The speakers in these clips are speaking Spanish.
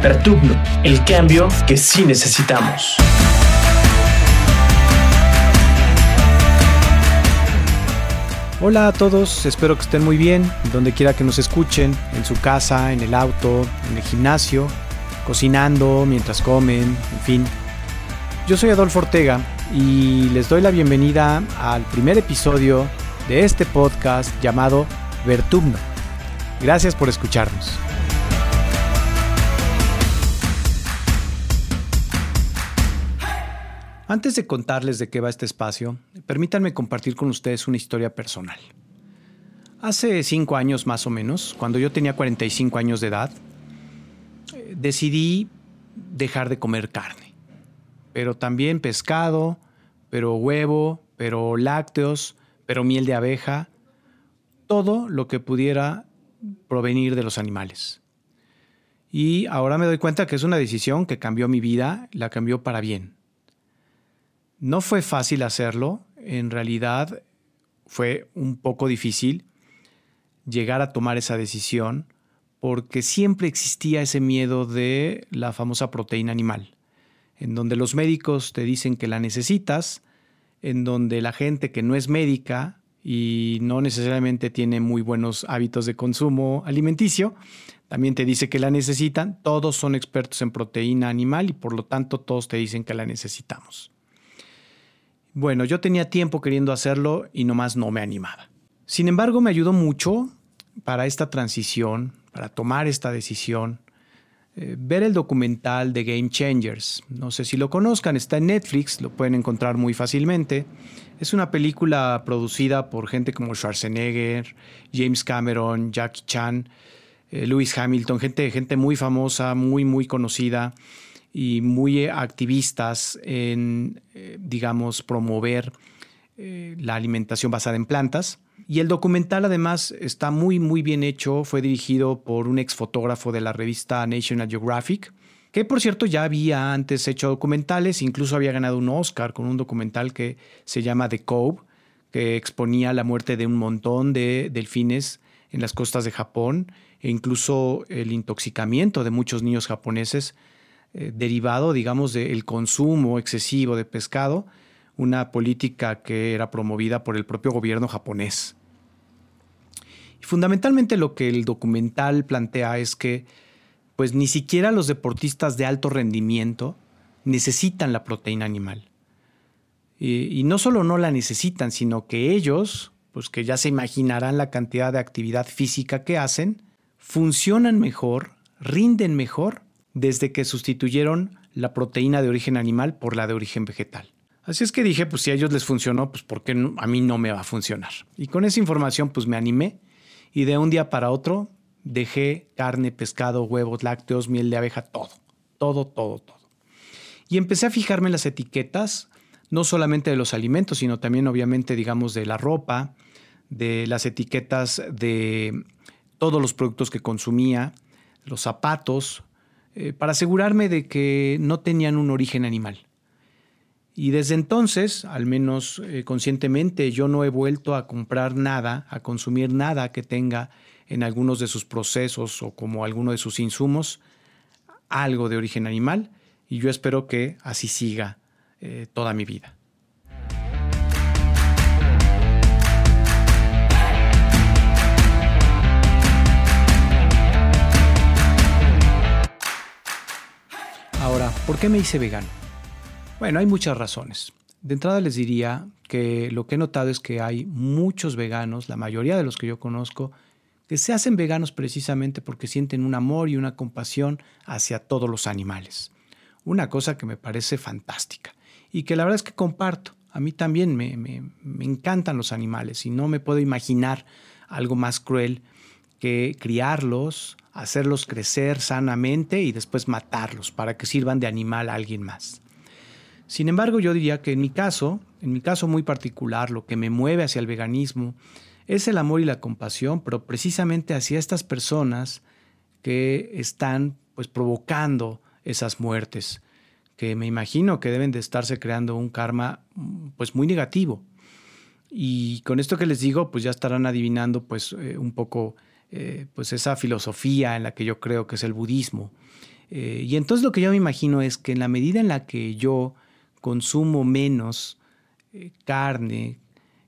Pertugno, el cambio que sí necesitamos. Hola a todos, espero que estén muy bien, donde quiera que nos escuchen, en su casa, en el auto, en el gimnasio, cocinando, mientras comen, en fin. Yo soy Adolfo Ortega y les doy la bienvenida al primer episodio de este podcast llamado Vertugno. Gracias por escucharnos. Antes de contarles de qué va este espacio, permítanme compartir con ustedes una historia personal. Hace cinco años más o menos, cuando yo tenía 45 años de edad, eh, decidí dejar de comer carne, pero también pescado, pero huevo, pero lácteos, pero miel de abeja, todo lo que pudiera provenir de los animales. Y ahora me doy cuenta que es una decisión que cambió mi vida, la cambió para bien. No fue fácil hacerlo, en realidad fue un poco difícil llegar a tomar esa decisión porque siempre existía ese miedo de la famosa proteína animal, en donde los médicos te dicen que la necesitas, en donde la gente que no es médica y no necesariamente tiene muy buenos hábitos de consumo alimenticio, también te dice que la necesitan, todos son expertos en proteína animal y por lo tanto todos te dicen que la necesitamos. Bueno, yo tenía tiempo queriendo hacerlo y nomás no me animaba. Sin embargo, me ayudó mucho para esta transición, para tomar esta decisión, eh, ver el documental de Game Changers. No sé si lo conozcan, está en Netflix, lo pueden encontrar muy fácilmente. Es una película producida por gente como Schwarzenegger, James Cameron, Jackie Chan, eh, Lewis Hamilton, gente, gente muy famosa, muy, muy conocida y muy activistas en, eh, digamos, promover eh, la alimentación basada en plantas. Y el documental además está muy, muy bien hecho. Fue dirigido por un ex fotógrafo de la revista National Geographic, que por cierto ya había antes hecho documentales, incluso había ganado un Oscar con un documental que se llama The Cove, que exponía la muerte de un montón de delfines en las costas de Japón e incluso el intoxicamiento de muchos niños japoneses eh, derivado, digamos, del consumo excesivo de pescado, una política que era promovida por el propio gobierno japonés. Y fundamentalmente lo que el documental plantea es que pues ni siquiera los deportistas de alto rendimiento necesitan la proteína animal. Y, y, no solo no la necesitan, sino que ellos, pues que ya se imaginarán la cantidad de actividad física que hacen, funcionan mejor, rinden mejor desde que sustituyeron la proteína de origen animal por la de origen vegetal. Así es que dije, pues si a ellos les funcionó, pues ¿por qué a mí no me va a funcionar? Y con esa información pues me animé y de un día para otro dejé carne, pescado, huevos, lácteos, miel de abeja, todo, todo, todo, todo. Y empecé a fijarme en las etiquetas, no solamente de los alimentos, sino también obviamente digamos de la ropa, de las etiquetas de todos los productos que consumía, los zapatos, eh, para asegurarme de que no tenían un origen animal. Y desde entonces, al menos eh, conscientemente, yo no he vuelto a comprar nada, a consumir nada que tenga en algunos de sus procesos o como alguno de sus insumos algo de origen animal y yo espero que así siga eh, toda mi vida. ¿Por qué me hice vegano? Bueno, hay muchas razones. De entrada les diría que lo que he notado es que hay muchos veganos, la mayoría de los que yo conozco, que se hacen veganos precisamente porque sienten un amor y una compasión hacia todos los animales. Una cosa que me parece fantástica y que la verdad es que comparto. A mí también me, me encantan los animales y no me puedo imaginar algo más cruel que criarlos, hacerlos crecer sanamente y después matarlos para que sirvan de animal a alguien más. Sin embargo, yo diría que en mi caso, en mi caso muy particular, lo que me mueve hacia el veganismo es el amor y la compasión, pero precisamente hacia estas personas que están pues provocando esas muertes, que me imagino que deben de estarse creando un karma pues muy negativo. Y con esto que les digo, pues ya estarán adivinando pues eh, un poco eh, pues esa filosofía en la que yo creo que es el budismo. Eh, y entonces lo que yo me imagino es que en la medida en la que yo consumo menos eh, carne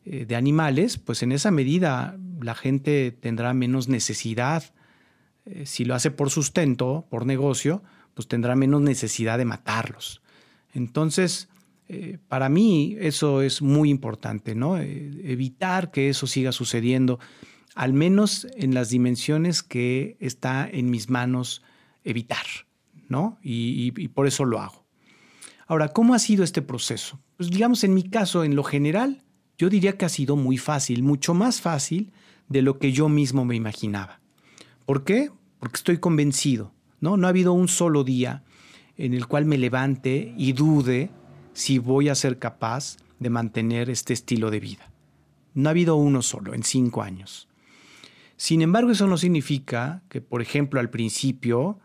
de animales, pues en esa medida la gente tendrá menos necesidad. si lo hace por sustento, por negocio, pues tendrá menos necesidad de matarlos. Entonces, para mí eso es muy importante, ¿no? evitar que eso siga sucediendo, al menos en las dimensiones que está en mis manos evitar. ¿no? Y, por eso lo hago. Ahora, ¿cómo ha sido este proceso? Pues digamos, en mi caso, en lo general, yo diría que ha sido muy fácil, mucho más fácil de lo que yo mismo me imaginaba. ¿Por qué? Porque estoy convencido, ¿no? No ha habido un solo día en el cual me levante y dude si voy a ser capaz de mantener este estilo de vida. No ha habido uno solo en cinco años. Sin embargo, eso no significa que, por ejemplo, al principio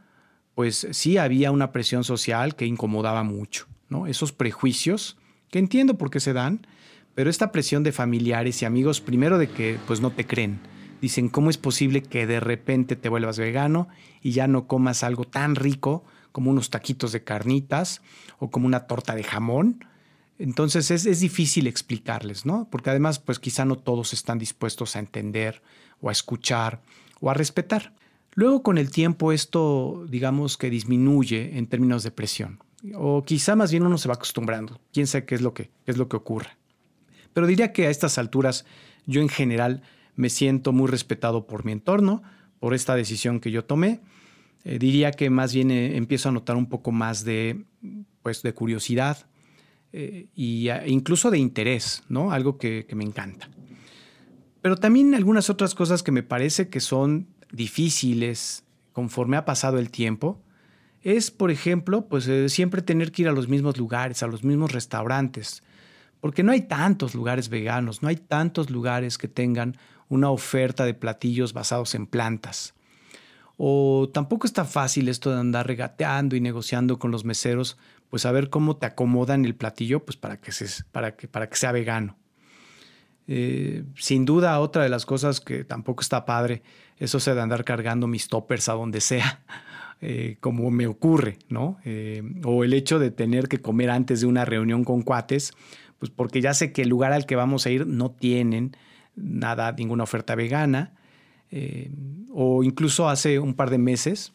pues sí había una presión social que incomodaba mucho, ¿no? Esos prejuicios, que entiendo por qué se dan, pero esta presión de familiares y amigos, primero de que pues no te creen. Dicen, ¿cómo es posible que de repente te vuelvas vegano y ya no comas algo tan rico como unos taquitos de carnitas o como una torta de jamón? Entonces es, es, difícil explicarles, ¿no? Porque además, pues quizá no todos están dispuestos a entender o a escuchar o a respetar. Luego con el tiempo esto, digamos que disminuye en términos de presión. O quizá más bien uno se va acostumbrando. Quién sabe qué es lo que, es lo que ocurre. Pero diría que a estas alturas yo en general me siento muy respetado por mi entorno, por esta decisión que yo tomé. Eh, diría que más bien eh, empiezo a notar un poco más de, pues, de curiosidad e incluso de interés, ¿no? Algo que me encanta. Pero también algunas otras cosas que me parece que son difíciles conforme ha pasado el tiempo es, por ejemplo, pues eh, siempre tener que ir a los mismos lugares, a los mismos restaurantes, porque no hay tantos lugares veganos, no hay tantos lugares que tengan una oferta de platillos basados en plantas. O tampoco está fácil esto de andar regateando y negociando con los meseros, pues a ver cómo te acomodan el platillo, pues para que, sea vegano. Eh, sin duda, otra de las cosas que tampoco está padre, eso se de andar cargando mis toppers a donde sea, eh, como me ocurre, ¿no? Eh, o el hecho de tener que comer antes de una reunión con cuates, pues porque ya sé que el lugar al que vamos a ir no tienen nada, ninguna oferta vegana. o incluso hace un par de meses,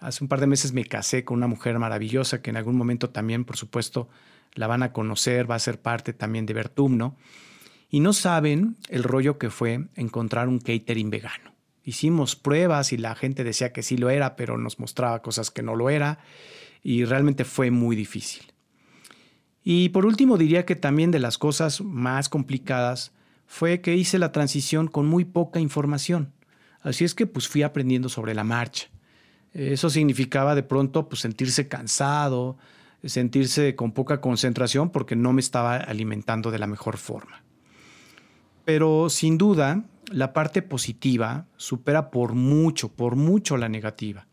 hace un par de meses me casé con una mujer maravillosa que en algún momento también, por supuesto, la van a conocer, va a ser parte también de Vertum, ¿no? Y no saben el rollo que fue encontrar un catering vegano. Hicimos pruebas y la gente decía que sí lo era, pero nos mostraba cosas que no lo era y realmente fue muy difícil. Y por último diría que también de las cosas más complicadas fue que hice la transición con muy poca información. Así es que pues fui aprendiendo sobre la marcha. Eso significaba de pronto pues sentirse cansado, sentirse con poca concentración porque no me estaba alimentando de la mejor forma. Pero sin duda, la parte positiva supera por mucho, por mucho la negativa.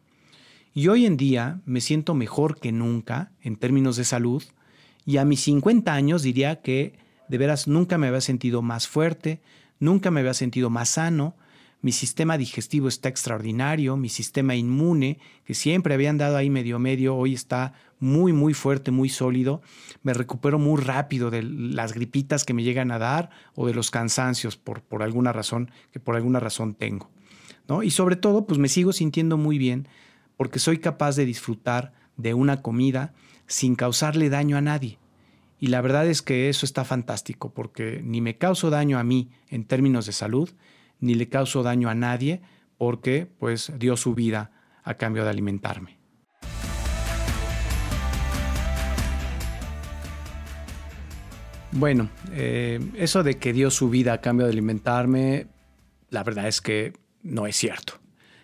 Y hoy en día me siento mejor que nunca en términos de salud y a mis 50 años diría que de veras nunca me había sentido más fuerte, nunca me había sentido más sano, mi sistema digestivo está extraordinario, mi sistema inmune, que siempre había andado ahí medio medio, hoy está muy, muy fuerte, muy sólido. Me recupero muy rápido de las gripitas que me llegan a dar o de los cansancios por, por alguna razón, que por alguna razón tengo. ¿no? Y sobre todo, pues me sigo sintiendo muy bien porque soy capaz de disfrutar de una comida sin causarle daño a nadie. Y la verdad es que eso está fantástico porque ni me causo daño a mí en términos de salud, ni le causo daño a nadie porque pues dio su vida a cambio de alimentarme. Bueno, eh, eso de que dio su vida a cambio de alimentarme, la verdad es que no es cierto.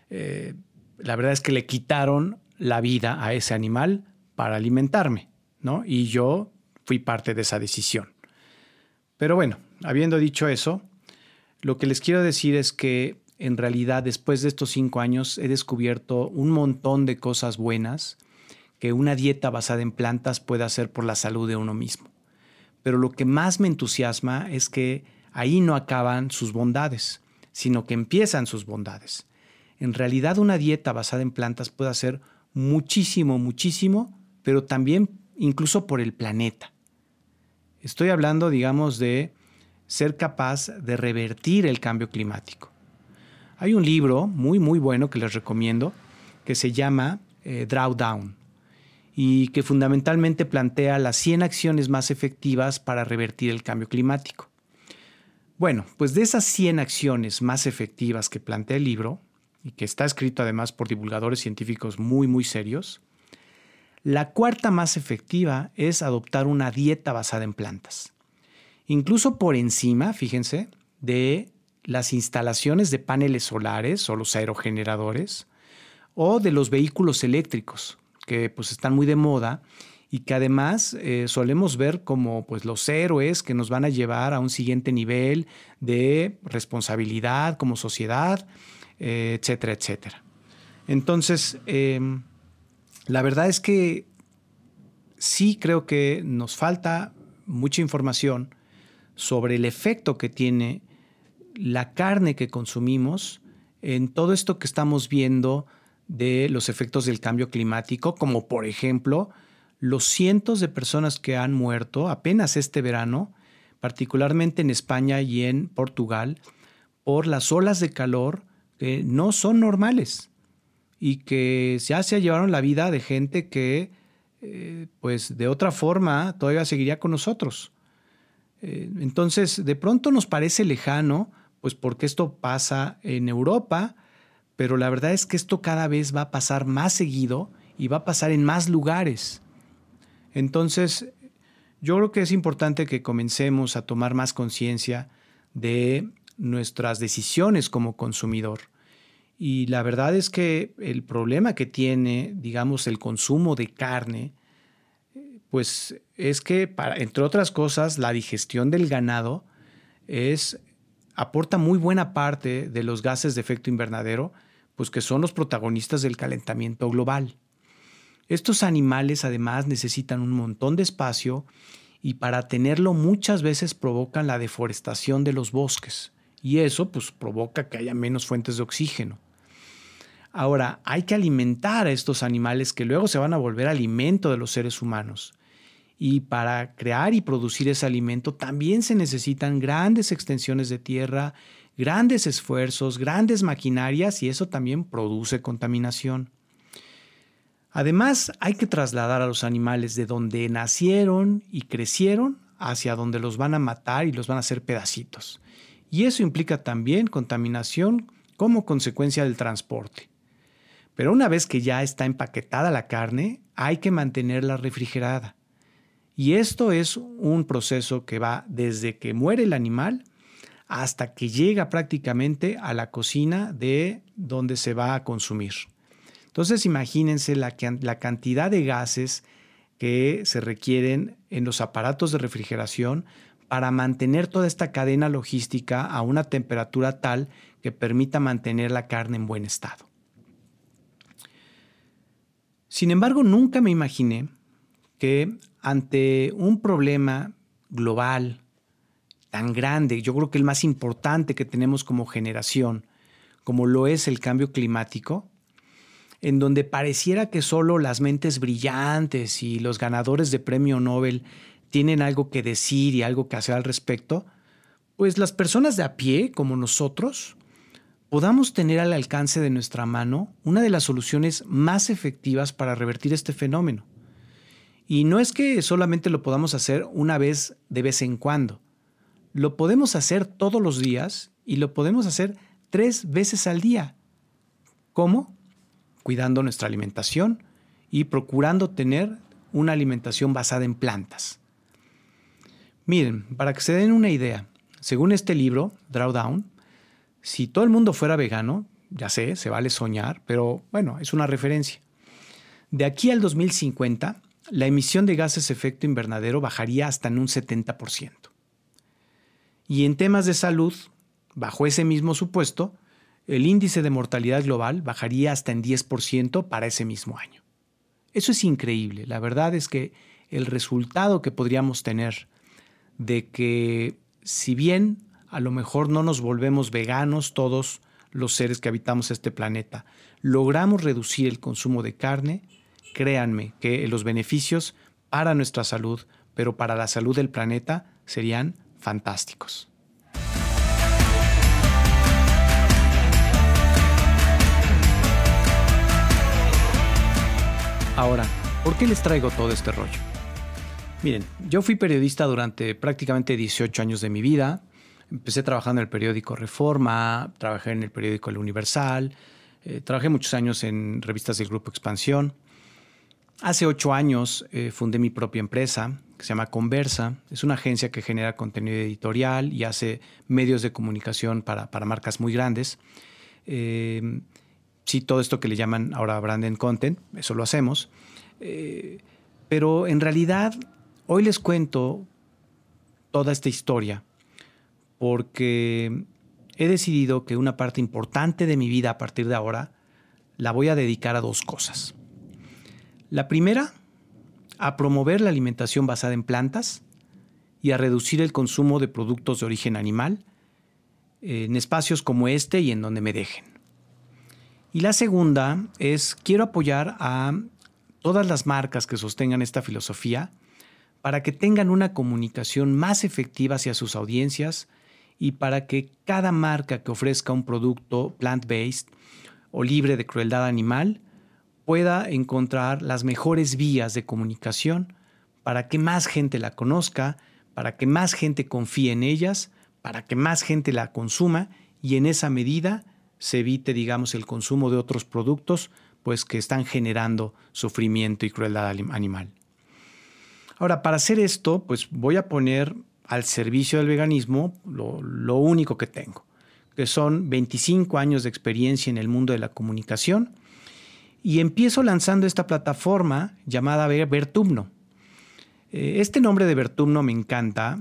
Eh, la verdad es que le quitaron la vida a ese animal para alimentarme, ¿no? Y yo fui parte de esa decisión. Pero bueno, habiendo dicho eso, lo que les quiero decir es que en realidad después de estos cinco años he descubierto un montón de cosas buenas que una dieta basada en plantas puede hacer por la salud de uno mismo. Pero lo que más me entusiasma es que ahí no acaban sus bondades, sino que empiezan sus bondades. En realidad una dieta basada en plantas puede hacer muchísimo, muchísimo, pero también incluso por el planeta. Estoy hablando, digamos, de ser capaz de revertir el cambio climático. Hay un libro muy, muy bueno que les recomiendo que se llama eh, Drawdown y que fundamentalmente plantea las 100 acciones más efectivas para revertir el cambio climático. Bueno, pues de esas 100 acciones más efectivas que plantea el libro, y que está escrito además por divulgadores científicos muy, muy serios, la cuarta más efectiva es adoptar una dieta basada en plantas. Incluso por encima, fíjense, de las instalaciones de paneles solares o los aerogeneradores o de los vehículos eléctricos, que pues están muy de moda y que además eh, solemos ver como pues los héroes que nos van a llevar a un siguiente nivel de responsabilidad como sociedad, eh, etcétera, etcétera. Entonces, em, la verdad es que sí creo que nos falta mucha información sobre el efecto que tiene la carne que consumimos en todo esto que estamos viendo de los efectos del cambio climático, como por ejemplo los cientos de personas que han muerto apenas este verano, particularmente en España y en Portugal, por las olas de calor que no son normales y que ya se llevaron la vida de gente que, eh, pues de otra forma, todavía seguiría con nosotros. Eh, entonces, de pronto nos parece lejano, pues porque esto pasa en Europa, pero la verdad es que esto cada vez va a pasar más seguido y va a pasar en más lugares. Entonces, yo creo que es importante que comencemos a tomar más conciencia de nuestras decisiones como consumidor. Y la verdad es que el problema que tiene, digamos, el consumo de carne, pues es que, entre otras cosas, la digestión del ganado es, aporta muy buena parte de los gases de efecto invernadero pues que son los protagonistas del calentamiento global. Estos animales además necesitan un montón de espacio y para tenerlo muchas veces provocan la deforestación de los bosques y eso pues provoca que haya menos fuentes de oxígeno. Ahora, hay que alimentar a estos animales que luego se van a volver alimento de los seres humanos. Y para crear y producir ese alimento también se necesitan grandes extensiones de tierra grandes esfuerzos, grandes maquinarias y eso también produce contaminación. Además, hay que trasladar a los animales de donde nacieron y crecieron hacia donde los van a matar y los van a hacer pedacitos. Y eso implica también contaminación como consecuencia del transporte. Pero una vez que ya está empaquetada la carne, hay que mantenerla refrigerada. Y esto es un proceso que va desde que muere el animal hasta que llega prácticamente a la cocina de donde se va a consumir. Entonces imagínense la, la cantidad de gases que se requieren en los aparatos de refrigeración para mantener toda esta cadena logística a una temperatura tal que permita mantener la carne en buen estado. Sin embargo, nunca me imaginé que ante un problema global tan grande, yo creo que el más importante que tenemos como generación, como lo es el cambio climático, en donde pareciera que solo las mentes brillantes y los ganadores de premio Nobel tienen algo que decir y algo que hacer al respecto, pues las personas de a pie, como nosotros, podamos tener al alcance de nuestra mano una de las soluciones más efectivas para revertir este fenómeno. Y no es que solamente lo podamos hacer una vez de vez en cuando, lo podemos hacer todos los días y lo podemos hacer tres veces al día. ¿Cómo? Cuidando nuestra alimentación y procurando tener una alimentación basada en plantas. Miren, para que se den una idea, según este libro, Drawdown, si todo el mundo fuera vegano, ya sé, se vale soñar, pero bueno, es una referencia. De aquí al 2050, la emisión de gases efecto invernadero bajaría hasta en un 70%. Y en temas de salud, bajo ese mismo supuesto, el índice de mortalidad global bajaría hasta en 10% para ese mismo año. Eso es increíble. La verdad es que el resultado que podríamos tener de que si bien a lo mejor no nos volvemos veganos todos los seres que habitamos este planeta, logramos reducir el consumo de carne, créanme que los beneficios para nuestra salud, pero para la salud del planeta, serían fantásticos. Ahora, ¿por qué les traigo todo este rollo? Miren, yo fui periodista durante prácticamente 18 años de mi vida. Empecé trabajando en el periódico Reforma, trabajé en el periódico El Universal, eh, trabajé muchos años en revistas del Grupo Expansión. Hace ocho años eh, fundé mi propia empresa que se llama Conversa. Es una agencia que genera contenido editorial y hace medios de comunicación para, marcas muy grandes. Eh, sí, todo esto que le llaman ahora brand content, eso lo hacemos. pero en realidad Hoy les cuento toda esta historia porque he decidido que una parte importante de mi vida a partir de ahora la voy a dedicar a dos cosas. La primera, a promover la alimentación basada en plantas y a reducir el consumo de productos de origen animal en espacios como este y en donde me dejen. Y la segunda es, quiero apoyar a todas las marcas que sostengan esta filosofía para que tengan una comunicación más efectiva hacia sus audiencias y para que cada marca que ofrezca un producto plant-based o libre de crueldad animal pueda encontrar las mejores vías de comunicación para que más gente la conozca, para que más gente confíe en ellas, para que más gente la consuma y en esa medida se evite, digamos, el consumo de otros productos pues que están generando sufrimiento y crueldad animal. Ahora, para hacer esto, pues voy a poner al servicio del veganismo lo, único que tengo, que son 25 años de experiencia en el mundo de la comunicación. Y empiezo lanzando esta plataforma llamada Vertumno. Eh, este nombre de Vertumno me encanta.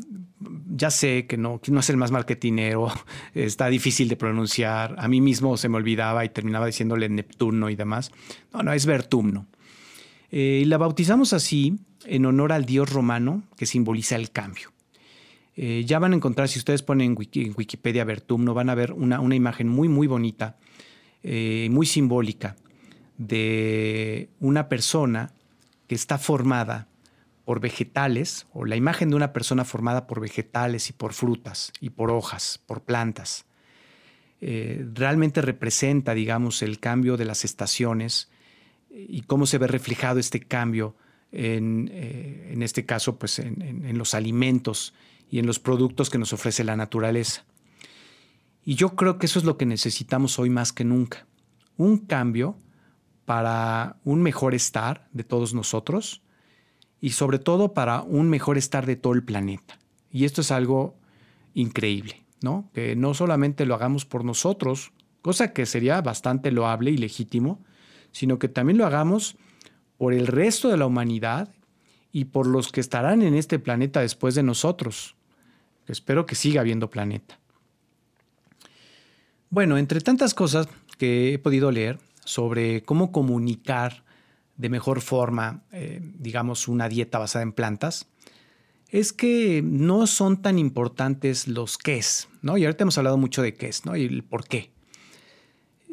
Ya sé que no, no es el más marketinero, está difícil de pronunciar. A mí mismo se me olvidaba y terminaba diciéndole Neptuno y demás. No, no, es Vertumno. Eh, la bautizamos así en honor al dios romano que simboliza el cambio. Eh, ya van a encontrar, si ustedes ponen en, Wikipedia Vertumno, van a ver una, imagen muy, muy bonita, eh, muy simbólica, de una persona que está formada por vegetales, o la imagen de una persona formada por vegetales y por frutas y por hojas, por plantas. realmente representa, digamos, el cambio de las estaciones y cómo se ve reflejado este cambio en, eh, este caso, pues en, los alimentos y en los productos que nos ofrece la naturaleza. Y yo creo que eso es lo que necesitamos hoy más que nunca. Un cambio para un mejor estar de todos nosotros y sobre todo para un mejor estar de todo el planeta. Y esto es algo increíble, ¿no? Que no solamente lo hagamos por nosotros, cosa que sería bastante loable y legítimo, sino que también lo hagamos por el resto de la humanidad y por los que estarán en este planeta después de nosotros. Espero que siga habiendo planeta. Bueno, entre tantas cosas que he podido leer sobre cómo comunicar de mejor forma, eh, digamos, una dieta basada en plantas, es que no son tan importantes los qué es, ¿no? Y ahorita hemos hablado mucho de qué es, ¿no? Y el por qué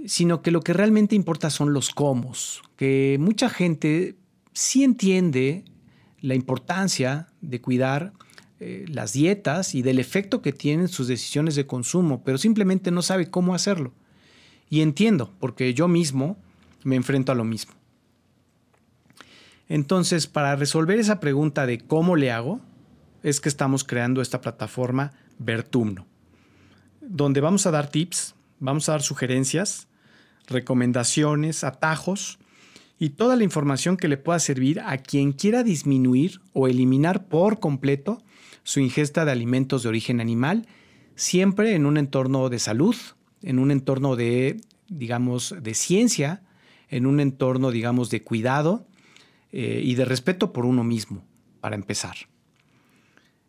sino que lo que realmente importa son los cómo, que mucha gente sí entiende la importancia de cuidar eh, las dietas y del efecto que tienen sus decisiones de consumo, pero simplemente no sabe cómo hacerlo. Y entiendo, porque yo mismo me enfrento a lo mismo. Entonces, para resolver esa pregunta de cómo le hago, es que estamos creando esta plataforma Vertumno, donde vamos a dar tips, vamos a dar sugerencias recomendaciones, atajos y toda la información que le pueda servir a quien quiera disminuir o eliminar por completo su ingesta de alimentos de origen animal, siempre en un entorno de salud, en un entorno de, digamos, de ciencia, en un entorno, digamos, de cuidado eh, y de respeto por uno mismo, para empezar.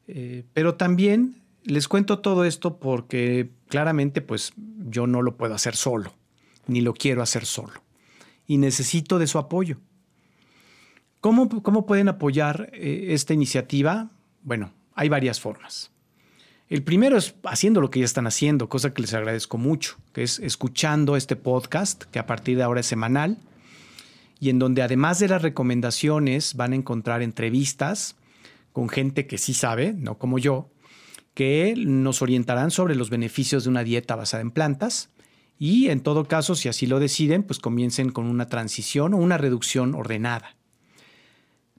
Eh, pero también les cuento todo esto porque claramente pues yo no lo puedo hacer solo ni lo quiero hacer solo. Y necesito de su apoyo. ¿Cómo, cómo pueden apoyar eh, esta iniciativa? Bueno, hay varias formas. El primero es haciendo lo que ya están haciendo, cosa que les agradezco mucho, que es escuchando este podcast, que a partir de ahora es semanal, y en donde además de las recomendaciones van a encontrar entrevistas con gente que sí sabe, no como yo, que nos orientarán sobre los beneficios de una dieta basada en plantas y en todo caso, si así lo deciden, pues comiencen con una transición o una reducción ordenada.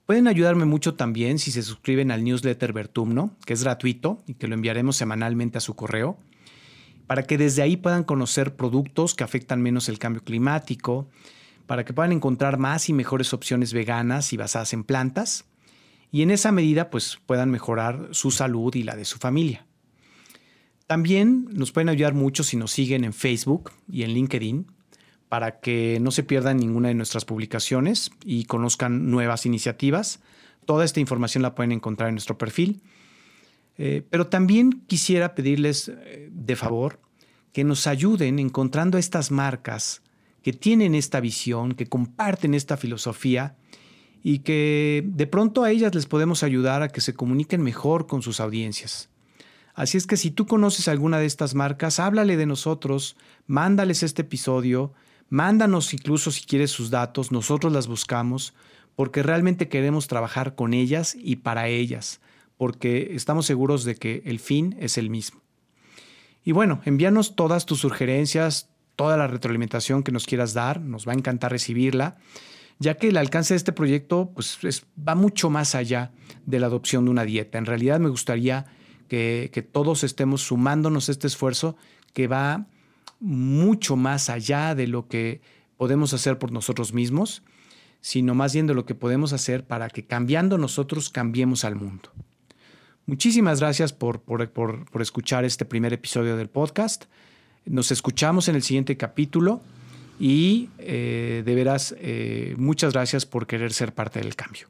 Pueden ayudarme mucho también si se suscriben al newsletter Vertumno, que es gratuito y que lo enviaremos semanalmente a su correo, para que desde ahí puedan conocer productos que afectan menos el cambio climático, para que puedan encontrar más y mejores opciones veganas y basadas en plantas, y en esa medida pues puedan mejorar su salud y la de su familia. También nos pueden ayudar mucho si nos siguen en Facebook y en LinkedIn para que no se pierdan ninguna de nuestras publicaciones y conozcan nuevas iniciativas. Toda esta información la pueden encontrar en nuestro perfil. Eh, pero también quisiera pedirles eh, de favor que nos ayuden encontrando estas marcas que tienen esta visión, que comparten esta filosofía y que de pronto a ellas les podemos ayudar a que se comuniquen mejor con sus audiencias. Así es que si tú conoces alguna de estas marcas, háblale de nosotros, mándales este episodio Mándanos incluso si quieres sus datos, nosotros las buscamos porque realmente queremos trabajar con ellas y para ellas, porque estamos seguros de que el fin es el mismo. Y bueno, envíanos todas tus sugerencias, toda la retroalimentación que nos quieras dar, nos va a encantar recibirla, ya que el alcance de este proyecto pues, va mucho más allá de la adopción de una dieta. En realidad me gustaría que, que todos estemos sumándonos a este esfuerzo que va mucho más allá de lo que podemos hacer por nosotros mismos, sino más bien de lo que podemos hacer para que cambiando nosotros cambiemos al mundo. Muchísimas gracias por, por, escuchar este primer episodio del podcast. Nos escuchamos en el siguiente capítulo y eh, de veras eh, muchas gracias por querer ser parte del cambio.